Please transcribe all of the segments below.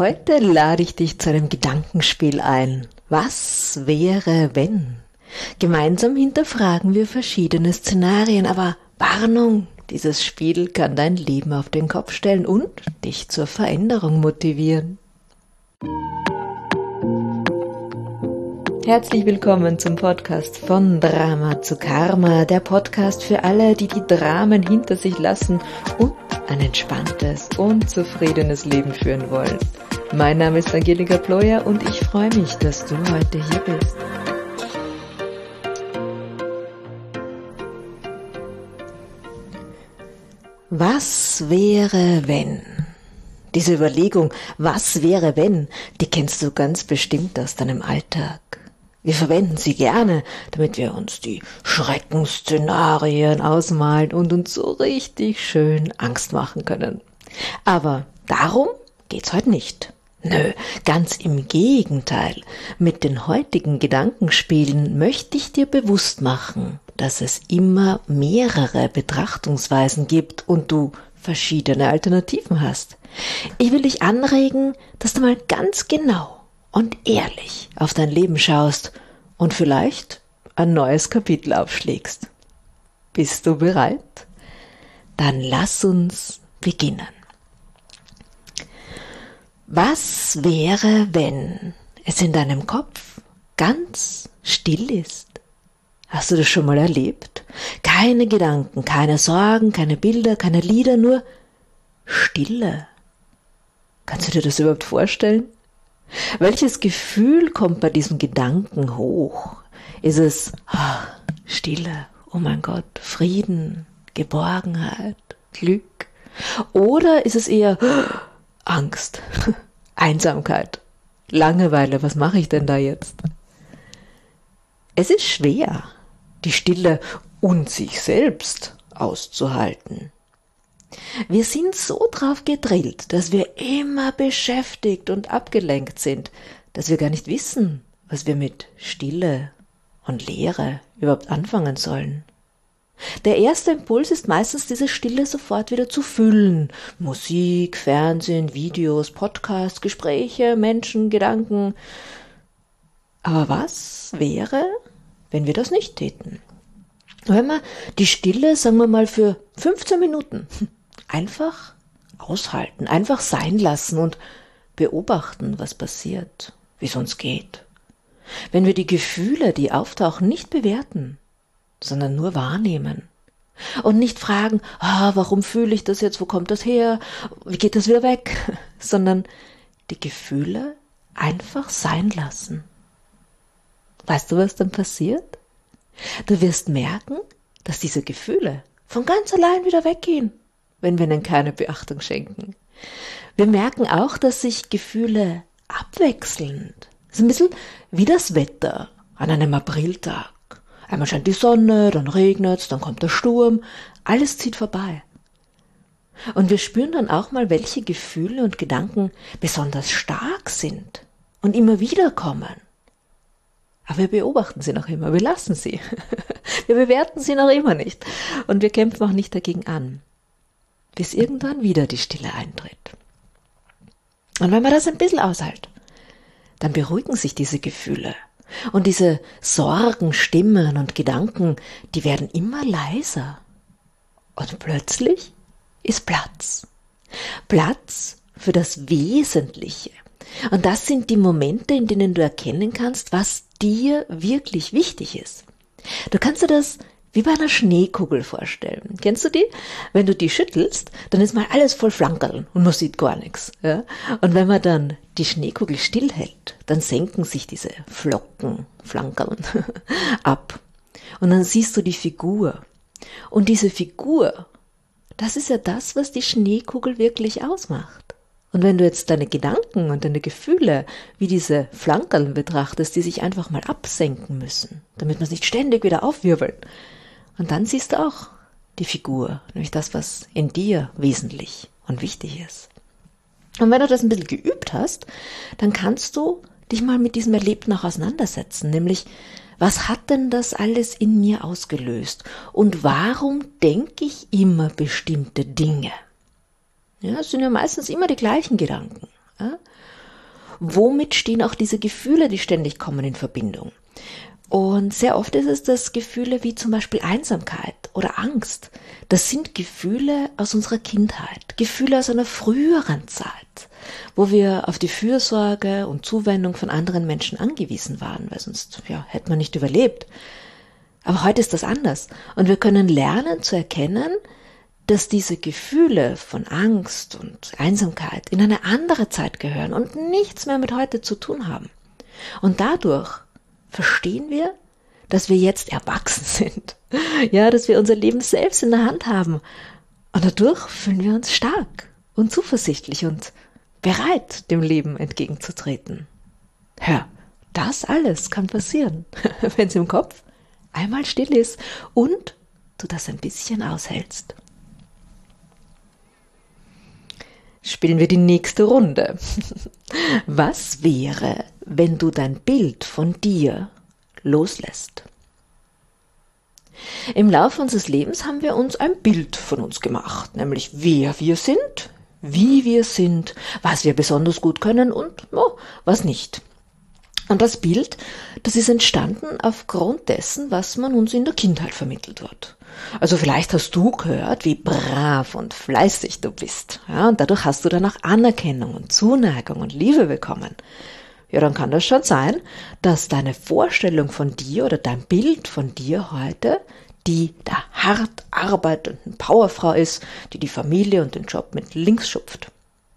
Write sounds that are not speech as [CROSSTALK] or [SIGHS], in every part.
Heute lade ich dich zu einem Gedankenspiel ein. Was wäre, wenn? Gemeinsam hinterfragen wir verschiedene Szenarien, aber Warnung, dieses Spiel kann dein Leben auf den Kopf stellen und dich zur Veränderung motivieren. Herzlich willkommen zum Podcast von Drama zu Karma, der Podcast für alle, die die Dramen hinter sich lassen und ein entspanntes und zufriedenes Leben führen wollen. Mein Name ist Angelika Ployer und ich freue mich, dass du heute hier bist. Was wäre, wenn? Diese Überlegung, was wäre, wenn, die kennst du ganz bestimmt aus deinem Alltag. Wir verwenden sie gerne, damit wir uns die Schreckensszenarien ausmalen und uns so richtig schön Angst machen können. Aber darum geht's heute nicht. Nö, ganz im Gegenteil. Mit den heutigen Gedankenspielen möchte ich dir bewusst machen, dass es immer mehrere Betrachtungsweisen gibt und du verschiedene Alternativen hast. Ich will dich anregen, dass du mal ganz genau und ehrlich auf dein Leben schaust und vielleicht ein neues Kapitel aufschlägst. Bist du bereit? Dann lass uns beginnen. Was wäre, wenn es in deinem Kopf ganz still ist? Hast du das schon mal erlebt? Keine Gedanken, keine Sorgen, keine Bilder, keine Lieder, nur Stille. Kannst du dir das überhaupt vorstellen? Welches Gefühl kommt bei diesem Gedanken hoch? Ist es oh, Stille, oh mein Gott, Frieden, Geborgenheit, Glück? Oder ist es eher oh, Angst, [LAUGHS] Einsamkeit, Langeweile, was mache ich denn da jetzt? Es ist schwer, die Stille und sich selbst auszuhalten. Wir sind so drauf gedrillt, dass wir immer beschäftigt und abgelenkt sind, dass wir gar nicht wissen, was wir mit Stille und Leere überhaupt anfangen sollen. Der erste Impuls ist meistens diese Stille sofort wieder zu füllen. Musik, Fernsehen, Videos, Podcasts, Gespräche, Menschen, Gedanken. Aber was wäre, wenn wir das nicht täten? Wenn wir die Stille, sagen wir mal, für 15 Minuten [LAUGHS] einfach aushalten, einfach sein lassen und beobachten, was passiert, wie es uns geht. Wenn wir die Gefühle, die auftauchen, nicht bewerten, sondern nur wahrnehmen und nicht fragen, ah, warum fühle ich das jetzt, wo kommt das her, wie geht das wieder weg, [LAUGHS] sondern die Gefühle einfach sein lassen. Weißt du, was dann passiert? Du wirst merken, dass diese Gefühle von ganz allein wieder weggehen wenn wir ihnen keine Beachtung schenken. Wir merken auch, dass sich Gefühle abwechselnd, so ein bisschen wie das Wetter an einem Apriltag. Einmal scheint die Sonne, dann regnet's, dann kommt der Sturm, alles zieht vorbei. Und wir spüren dann auch mal, welche Gefühle und Gedanken besonders stark sind und immer wieder kommen. Aber wir beobachten sie noch immer, wir lassen sie. [LAUGHS] Wir bewerten sie noch immer nicht. Und wir kämpfen auch nicht dagegen an bis irgendwann wieder die Stille eintritt. Und wenn man das ein bisschen aushält, dann beruhigen sich diese Gefühle. Und diese Sorgen, Stimmen und Gedanken, die werden immer leiser. Und plötzlich ist Platz. Platz für das Wesentliche. Und das sind die Momente, in denen du erkennen kannst, was dir wirklich wichtig ist. Du kannst dir das wie bei einer Schneekugel vorstellen. Kennst du die? Wenn du die schüttelst, dann ist mal alles voll Flankerl und man sieht gar nichts. Ja? Und wenn man dann die Schneekugel stillhält, dann senken sich diese Flocken, Flankerl [LAUGHS] ab. Und dann siehst du die Figur. Und diese Figur, das ist ja das, was die Schneekugel wirklich ausmacht. Und wenn du jetzt deine Gedanken und deine Gefühle wie diese Flankerl betrachtest, die sich einfach mal absenken müssen, damit man sich ständig wieder aufwirbelt, und dann siehst du auch die Figur, nämlich das, was in dir wesentlich und wichtig ist. Und wenn du das ein bisschen geübt hast, dann kannst du dich mal mit diesem Erlebten auch auseinandersetzen, nämlich was hat denn das alles in mir ausgelöst und warum denke ich immer bestimmte Dinge? Ja, es sind ja meistens immer die gleichen Gedanken. Ja? womit stehen auch diese Gefühle, die ständig kommen, in Verbindung? Und sehr oft ist es das Gefühle wie zum Beispiel Einsamkeit oder Angst. Das sind Gefühle aus unserer Kindheit, Gefühle aus einer früheren Zeit, wo wir auf die Fürsorge und Zuwendung von anderen Menschen angewiesen waren, weil sonst ja, hätte man nicht überlebt. Aber heute ist das anders und wir können lernen zu erkennen, dass diese Gefühle von Angst und Einsamkeit in eine andere Zeit gehören und nichts mehr mit heute zu tun haben. Und dadurch verstehen wir, dass wir jetzt erwachsen [LAUGHS] sind. Ja, dass wir unser Leben selbst in der Hand haben. Und dadurch fühlen wir uns stark und zuversichtlich und bereit, dem Leben entgegenzutreten. Hör, das alles kann passieren, [LAUGHS] wenn es im Kopf einmal still ist und du das ein bisschen aushältst. Spielen wir die nächste Runde. [LAUGHS] Was wäre, wenn du dein Bild von dir loslässt? Im Laufe unseres Lebens haben wir uns ein Bild von uns gemacht, nämlich wer wir sind, wie wir sind, was wir besonders gut können und oh, was nicht. Und das Bild, das ist entstanden aufgrund dessen, was man uns in der Kindheit vermittelt wird. Also vielleicht hast du gehört, wie brav und fleißig du bist. Ja, und dadurch hast du dann auch Anerkennung und Zuneigung und Liebe bekommen. Ja, dann kann das schon sein, dass deine Vorstellung von dir oder dein Bild von dir heute die da hart arbeitenden Powerfrau ist, die die Familie und den Job mit links schupft.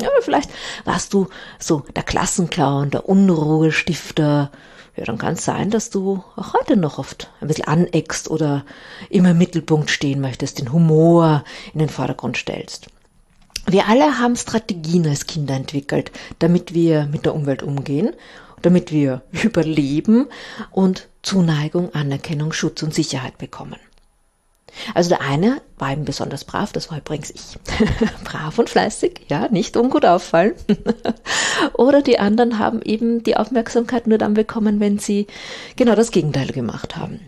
Ja, vielleicht warst du so der Klassenclown, der Unruhestifter. Ja, dann kann es sein, dass du auch heute noch oft ein bisschen aneckst oder immer im Mittelpunkt stehen möchtest, den Humor in den Vordergrund stellst. Wir alle haben Strategien als Kinder entwickelt, damit wir mit der Umwelt umgehen, damit wir [LAUGHS] überleben und Zuneigung, Anerkennung, Schutz und Sicherheit bekommen. Also der eine war eben besonders brav, das war übrigens ich. [LAUGHS] brav und fleißig, ja, nicht ungut auffallen. [LAUGHS] Oder die anderen haben eben die Aufmerksamkeit nur dann bekommen, wenn sie genau das Gegenteil gemacht haben.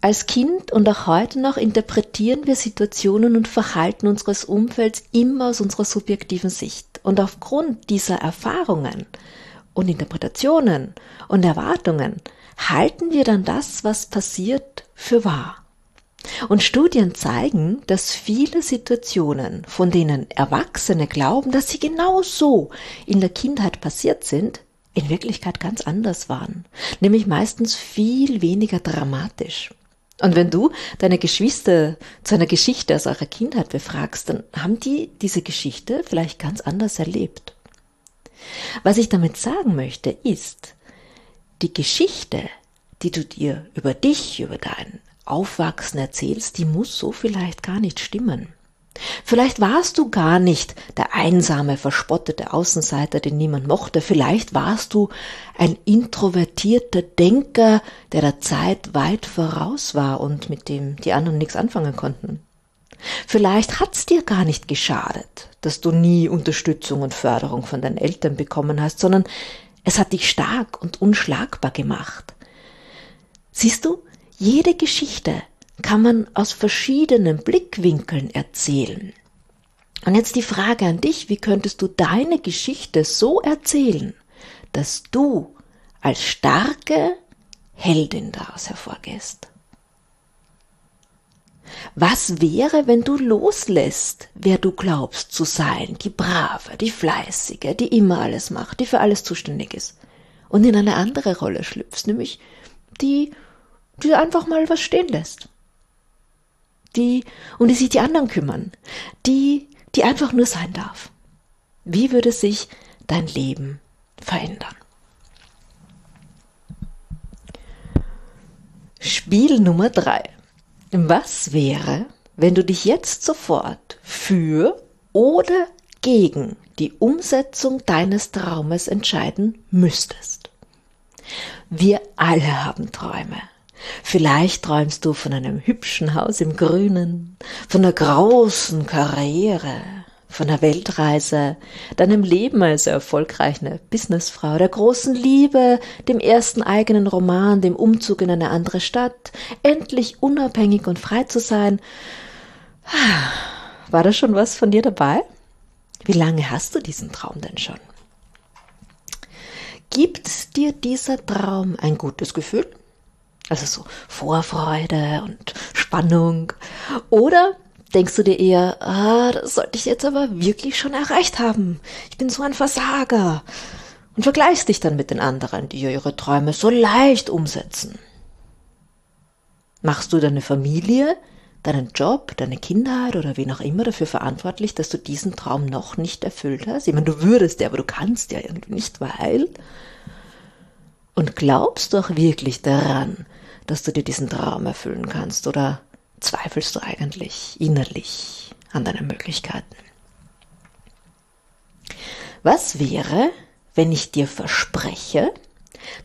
Als Kind und auch heute noch interpretieren wir Situationen und Verhalten unseres Umfelds immer aus unserer subjektiven Sicht. Und aufgrund dieser Erfahrungen und Interpretationen und Erwartungen halten wir dann das, was passiert, für wahr. Und Studien zeigen, dass viele Situationen, von denen Erwachsene glauben, dass sie genau so in der Kindheit passiert sind, in Wirklichkeit ganz anders waren, nämlich meistens viel weniger dramatisch. Und wenn du deine Geschwister zu einer Geschichte aus eurer Kindheit befragst, dann haben die diese Geschichte vielleicht ganz anders erlebt. Was ich damit sagen möchte, ist, die Geschichte, die du dir über dich, über dein Aufwachsen erzählst, die muss so vielleicht gar nicht stimmen. Vielleicht warst du gar nicht der einsame, verspottete Außenseiter, den niemand mochte. Vielleicht warst du ein introvertierter Denker, der der Zeit weit voraus war und mit dem die anderen nichts anfangen konnten. Vielleicht hat's dir gar nicht geschadet, dass du nie Unterstützung und Förderung von deinen Eltern bekommen hast, sondern es hat dich stark und unschlagbar gemacht. Siehst du, jede Geschichte kann man aus verschiedenen Blickwinkeln erzählen. Und jetzt die Frage an dich, wie könntest du deine Geschichte so erzählen, dass du als starke Heldin daraus hervorgehst? Was wäre, wenn du loslässt, wer du glaubst zu sein, die Brave, die Fleißige, die immer alles macht, die für alles zuständig ist, und in eine andere Rolle schlüpfst, nämlich die, die einfach mal was stehen lässt, die, um die sich die anderen kümmern, die, die einfach nur sein darf. Wie würde sich dein Leben verändern? Spiel Nummer drei. Was wäre, wenn du dich jetzt sofort für oder gegen die Umsetzung deines Traumes entscheiden müsstest? Wir alle haben Träume. Vielleicht träumst du von einem hübschen Haus im Grünen, von einer großen Karriere, von einer Weltreise, deinem Leben als erfolgreiche Businessfrau, der großen Liebe, dem ersten eigenen Roman, dem Umzug in eine andere Stadt, endlich unabhängig und frei zu sein. [SIGHS] War da schon was von dir dabei? Wie lange hast du diesen Traum denn schon? Gibt dir dieser Traum ein gutes Gefühl? Also so Vorfreude und Spannung? Oder denkst du dir eher, ah, das sollte ich jetzt aber wirklich schon erreicht haben. Ich bin so ein Versager. Und vergleichst dich dann mit den anderen, die ihre Träume so leicht umsetzen. Machst du deine Familie, deinen Job, deine Kindheit oder wen auch immer dafür verantwortlich, dass du diesen Traum noch nicht erfüllt hast? Ich meine, du würdest ja, aber du kannst ja irgendwie nicht, weil. Und glaubst du auch wirklich daran, dass du dir diesen Traum erfüllen kannst oder zweifelst du eigentlich innerlich an deinen Möglichkeiten? Was wäre, wenn ich dir verspreche,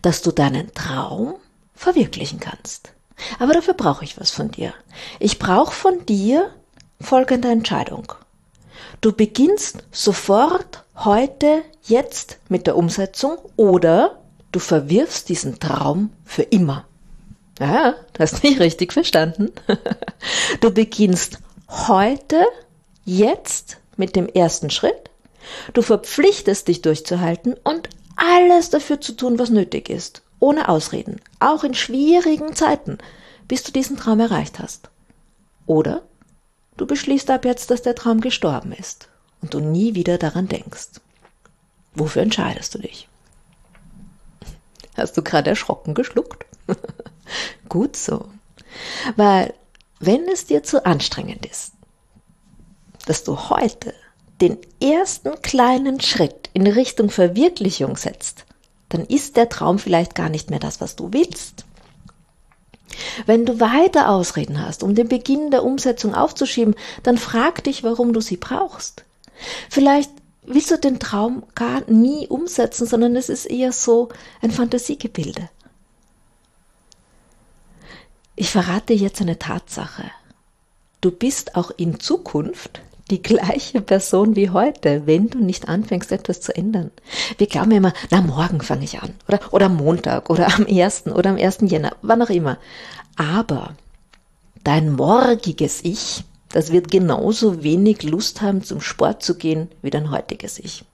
dass du deinen Traum verwirklichen kannst? Aber dafür brauche ich was von dir. Ich brauche von dir folgende Entscheidung. Du beginnst sofort heute, jetzt mit der Umsetzung oder du verwirfst diesen Traum für immer. Ja, du hast mich richtig verstanden. [LAUGHS] Du beginnst heute, jetzt mit dem ersten Schritt. Du verpflichtest dich durchzuhalten und alles dafür zu tun, was nötig ist. Ohne Ausreden. Auch in schwierigen Zeiten, bis du diesen Traum erreicht hast. Oder du beschließt ab jetzt, dass der Traum gestorben ist und du nie wieder daran denkst. Wofür entscheidest du dich? Hast du gerade erschrocken geschluckt? [LAUGHS] [LAUGHS] Gut so. Weil, wenn es dir zu anstrengend ist, dass du heute den ersten kleinen Schritt in Richtung Verwirklichung setzt, dann ist der Traum vielleicht gar nicht mehr das, was du willst. Wenn du weiter Ausreden hast, um den Beginn der Umsetzung aufzuschieben, dann frag dich, warum du sie brauchst. Vielleicht willst du den Traum gar nie umsetzen, sondern es ist eher so ein Fantasiegebilde. Ich verrate jetzt eine Tatsache. Du bist auch in Zukunft die gleiche Person wie heute, wenn du nicht anfängst, etwas zu ändern. Wir glauben immer, na, morgen fange ich an. Oder, oder am Montag oder am 1. oder am 1. Jänner, wann auch immer. Aber dein morgiges Ich, das wird genauso wenig Lust haben, zum Sport zu gehen, wie dein heutiges Ich.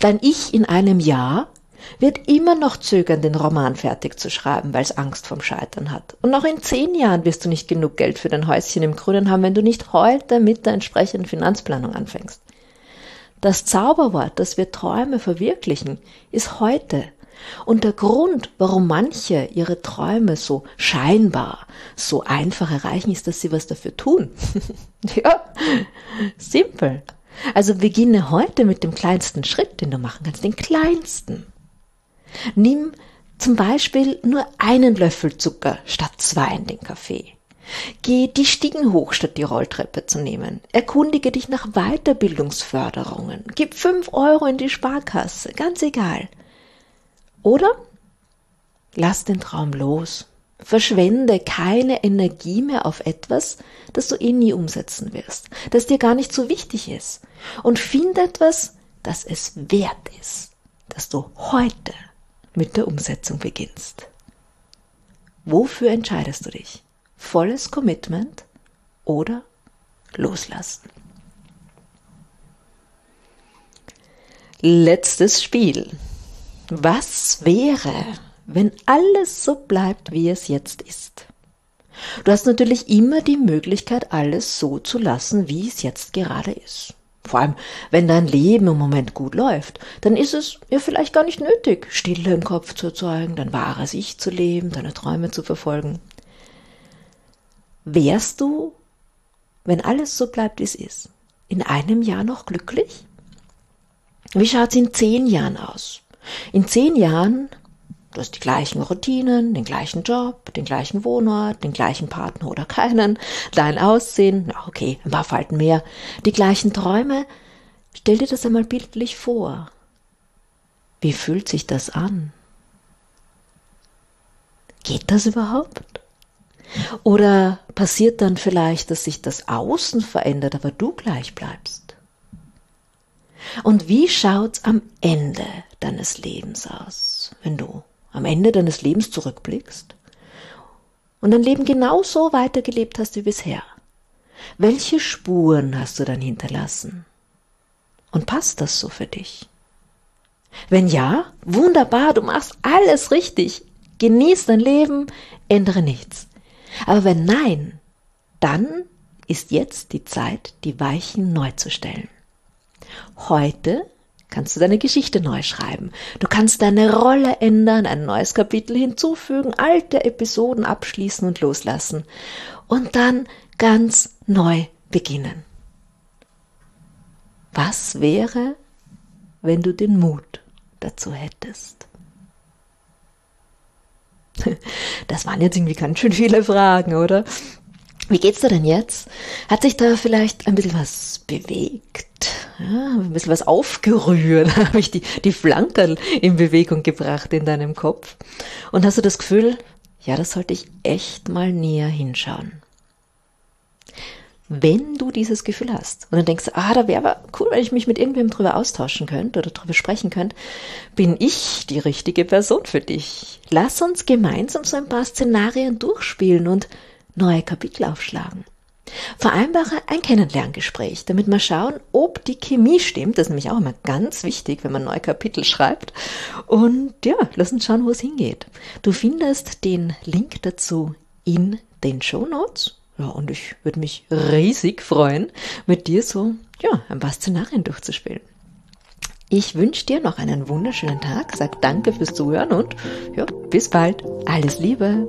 Dein Ich in einem Jahr wird immer noch zögern, den Roman fertig zu schreiben, weil es Angst vom Scheitern hat. Und noch in zehn Jahren wirst du nicht genug Geld für dein Häuschen im Grünen haben, wenn du nicht heute mit der entsprechenden Finanzplanung anfängst. Das Zauberwort, das wir Träume verwirklichen, ist heute. Und der Grund, warum manche ihre Träume so scheinbar, so einfach erreichen, ist, dass sie was dafür tun. [LAUGHS] ja, simpel. Also beginne heute mit dem kleinsten Schritt, den du machen kannst, den kleinsten. Nimm zum Beispiel nur einen Löffel Zucker statt zwei in den Kaffee. Geh die Stiegen hoch, statt die Rolltreppe zu nehmen. Erkundige dich nach Weiterbildungsförderungen. Gib fünf Euro in die Sparkasse, ganz egal. Oder lass den Traum los. Verschwende keine Energie mehr auf etwas, das du eh nie umsetzen wirst, das dir gar nicht so wichtig ist. Und find etwas, das es wert ist, dass du heute mit der Umsetzung beginnst. Wofür entscheidest du dich? Volles Commitment oder loslassen? Letztes Spiel. Was wäre, wenn alles so bleibt, wie es jetzt ist? Du hast natürlich immer die Möglichkeit, alles so zu lassen, wie es jetzt gerade ist. Vor allem, wenn dein Leben im Moment gut läuft, dann ist es ja vielleicht gar nicht nötig, Stille im Kopf zu erzeugen, dein wahres Ich zu leben, deine Träume zu verfolgen. Wärst du, wenn alles so bleibt, wie es ist, in einem Jahr noch glücklich? Wie schaut es in zehn Jahren aus? In zehn Jahren Du hast die gleichen Routinen, den gleichen Job, den gleichen Wohnort, den gleichen Partner oder keinen, dein Aussehen, na okay, ein paar Falten mehr, die gleichen Träume. Stell dir das einmal bildlich vor. Wie fühlt sich das an? Geht das überhaupt? Oder passiert dann vielleicht, dass sich das Außen verändert, aber du gleich bleibst? Und wie schaut's am Ende deines Lebens aus, wenn du am Ende deines Lebens zurückblickst und dein Leben genauso weitergelebt hast wie bisher, welche Spuren hast du dann hinterlassen? Und passt das so für dich? Wenn ja, wunderbar, du machst alles richtig. Genieß dein Leben, ändere nichts. Aber wenn nein, dann ist jetzt die Zeit, die Weichen neu zu stellen. Heute kannst du deine Geschichte neu schreiben. Du kannst deine Rolle ändern, ein neues Kapitel hinzufügen, alte Episoden abschließen und loslassen. Und dann ganz neu beginnen. Was wäre, wenn du den Mut dazu hättest? [LAUGHS] Das waren jetzt irgendwie ganz schön viele Fragen, oder? Wie geht's dir denn jetzt? Hat sich da vielleicht ein bisschen was bewegt? Ja, ein bisschen was aufgerührt? [LAUGHS] Habe ich die, die Flankerl in Bewegung gebracht in deinem Kopf? Und hast du das Gefühl, ja, das sollte ich echt mal näher hinschauen? Wenn du dieses Gefühl hast und dann denkst, ah, da wäre aber cool, wenn ich mich mit irgendwem drüber austauschen könnte oder drüber sprechen könnte, bin ich die richtige Person für dich. Lass uns gemeinsam so ein paar Szenarien durchspielen und neue Kapitel aufschlagen. Vereinbare ein Kennenlerngespräch, damit wir schauen, ob die Chemie stimmt. Das ist nämlich auch immer ganz wichtig, wenn man neue Kapitel schreibt. Und ja, lass uns schauen, wo es hingeht. Du findest den Link dazu in den Show Notes. Ja, und ich würde mich riesig freuen, mit dir so, ja, ein paar Szenarien durchzuspielen. Ich wünsche dir noch einen wunderschönen Tag, sag danke fürs Zuhören und ja, bis bald. Alles Liebe.